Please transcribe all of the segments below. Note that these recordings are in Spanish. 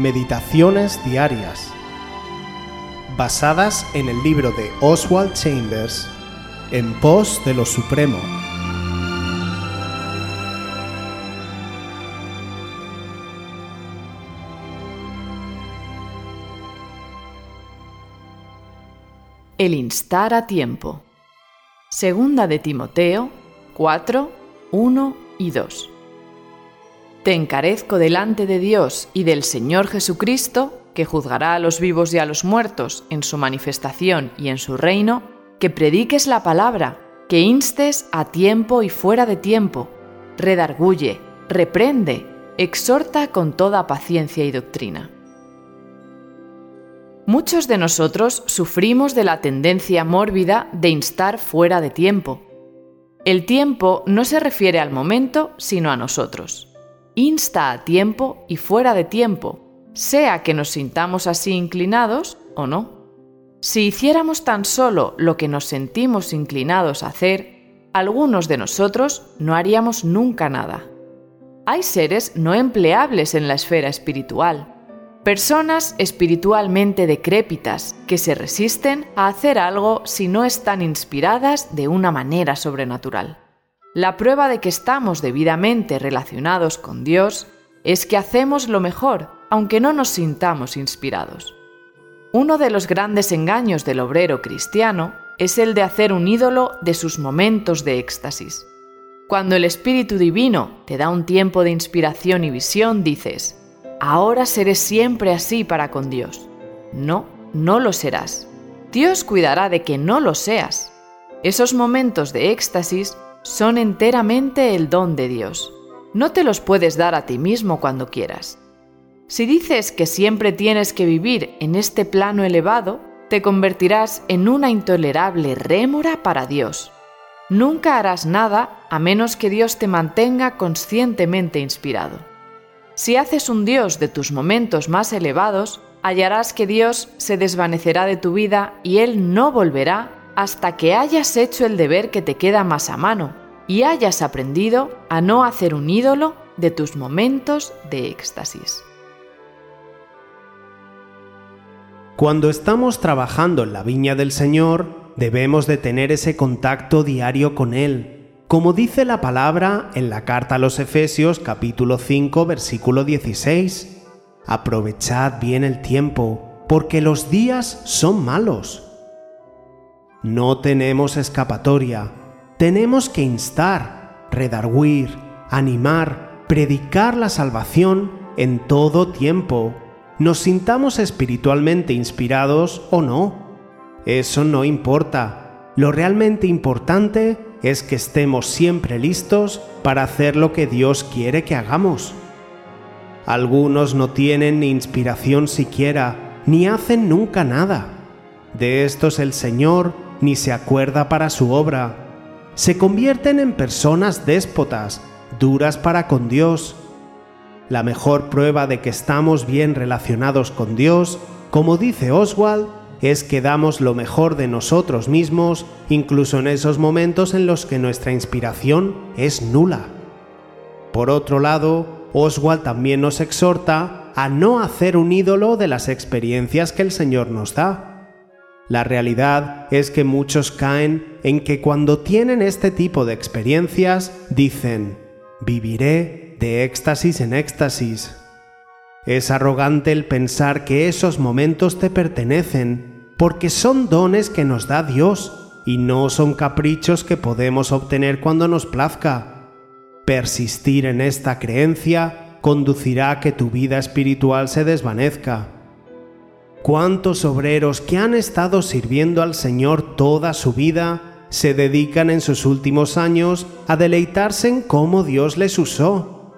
Meditaciones Diarias, basadas en el libro de Oswald Chambers, En pos de lo Supremo. El instar a tiempo. Segunda de Timoteo 4, 1 y 2. Te encarezco delante de Dios y del Señor Jesucristo, que juzgará a los vivos y a los muertos en su manifestación y en su reino, que prediques la palabra, que instes a tiempo y fuera de tiempo, redarguye, reprende, exhorta con toda paciencia y doctrina. Muchos de nosotros sufrimos de la tendencia mórbida de instar fuera de tiempo. El tiempo no se refiere al momento, sino a nosotros insta a tiempo y fuera de tiempo, sea que nos sintamos así inclinados o no. Si hiciéramos tan solo lo que nos sentimos inclinados a hacer, algunos de nosotros no haríamos nunca nada. Hay seres no empleables en la esfera espiritual, personas espiritualmente decrépitas que se resisten a hacer algo si no están inspiradas de una manera sobrenatural. La prueba de que estamos debidamente relacionados con Dios es que hacemos lo mejor, aunque no nos sintamos inspirados. Uno de los grandes engaños del obrero cristiano es el de hacer un ídolo de sus momentos de éxtasis. Cuando el Espíritu Divino te da un tiempo de inspiración y visión, dices, ahora seré siempre así para con Dios. No, no lo serás. Dios cuidará de que no lo seas. Esos momentos de éxtasis son enteramente el don de Dios. No te los puedes dar a ti mismo cuando quieras. Si dices que siempre tienes que vivir en este plano elevado, te convertirás en una intolerable rémora para Dios. Nunca harás nada a menos que Dios te mantenga conscientemente inspirado. Si haces un Dios de tus momentos más elevados, hallarás que Dios se desvanecerá de tu vida y Él no volverá hasta que hayas hecho el deber que te queda más a mano y hayas aprendido a no hacer un ídolo de tus momentos de éxtasis. Cuando estamos trabajando en la viña del Señor, debemos de tener ese contacto diario con Él, como dice la palabra en la carta a los Efesios capítulo 5 versículo 16. Aprovechad bien el tiempo, porque los días son malos. No tenemos escapatoria. Tenemos que instar, redarguir, animar, predicar la salvación en todo tiempo. Nos sintamos espiritualmente inspirados o no. Eso no importa. Lo realmente importante es que estemos siempre listos para hacer lo que Dios quiere que hagamos. Algunos no tienen ni inspiración siquiera, ni hacen nunca nada. De estos el Señor ni se acuerda para su obra. Se convierten en personas déspotas, duras para con Dios. La mejor prueba de que estamos bien relacionados con Dios, como dice Oswald, es que damos lo mejor de nosotros mismos, incluso en esos momentos en los que nuestra inspiración es nula. Por otro lado, Oswald también nos exhorta a no hacer un ídolo de las experiencias que el Señor nos da. La realidad es que muchos caen en que cuando tienen este tipo de experiencias dicen, viviré de éxtasis en éxtasis. Es arrogante el pensar que esos momentos te pertenecen, porque son dones que nos da Dios y no son caprichos que podemos obtener cuando nos plazca. Persistir en esta creencia conducirá a que tu vida espiritual se desvanezca ¿Cuántos obreros que han estado sirviendo al Señor toda su vida se dedican en sus últimos años a deleitarse en cómo Dios les usó?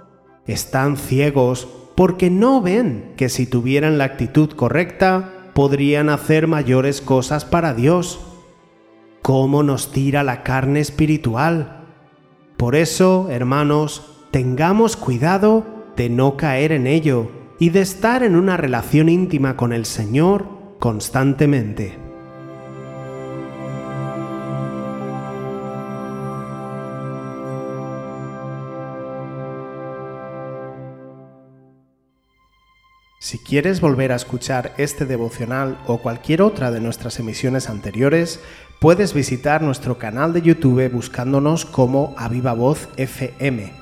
Están ciegos porque no ven que si tuvieran la actitud correcta podrían hacer mayores cosas para Dios. ¿Cómo nos tira la carne espiritual? Por eso, hermanos, tengamos cuidado de no caer en ello y de estar en una relación íntima con el Señor constantemente. Si quieres volver a escuchar este devocional o cualquier otra de nuestras emisiones anteriores, puedes visitar nuestro canal de YouTube buscándonos como Aviva Voz FM.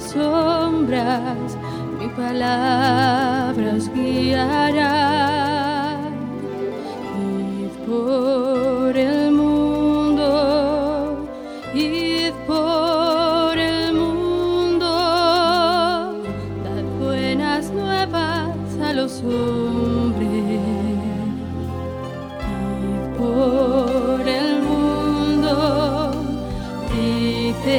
sombras, mi palabra os guiará. Los hombres. Id por el mundo, dice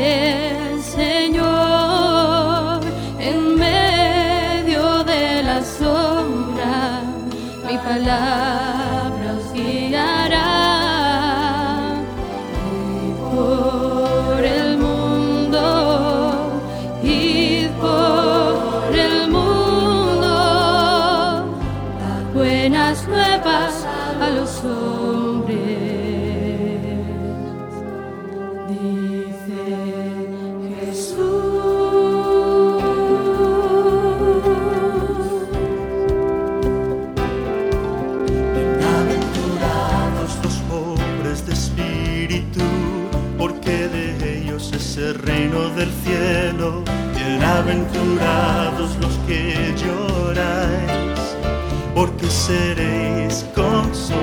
el Señor, en medio de la sombra, mi palabra el reino del cielo. Bienaventurados los que lloráis, porque seréis consolados.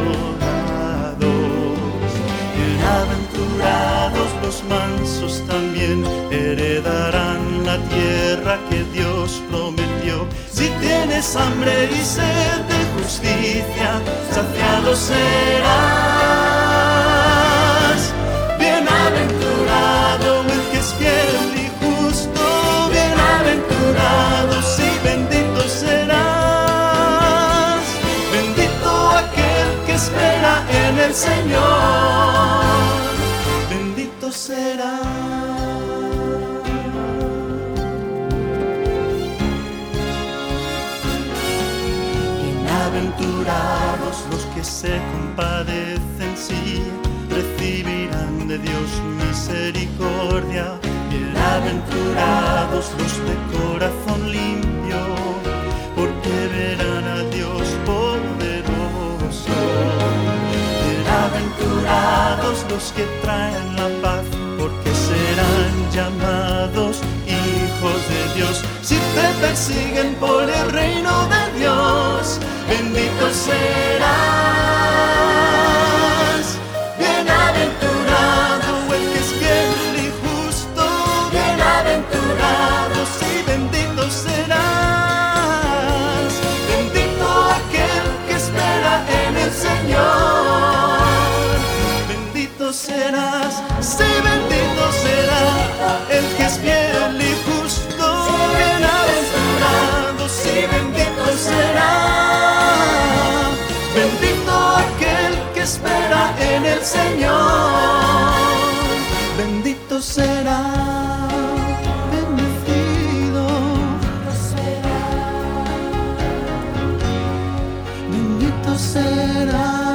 Bienaventurados los mansos también heredarán la tierra que Dios prometió. Si tienes hambre y sed de justicia, saciado serás. En el Señor, bendito será. Bienaventurados los que se compadecen, sí, recibirán de Dios misericordia. Bienaventurados los de corazón limpio, que traen la paz, porque serán llamados hijos de Dios. Si te persiguen por el reino de Dios, bendito serás. Bienaventurado Señor. Bendito será. Bendecido bendito será. Bendecido será.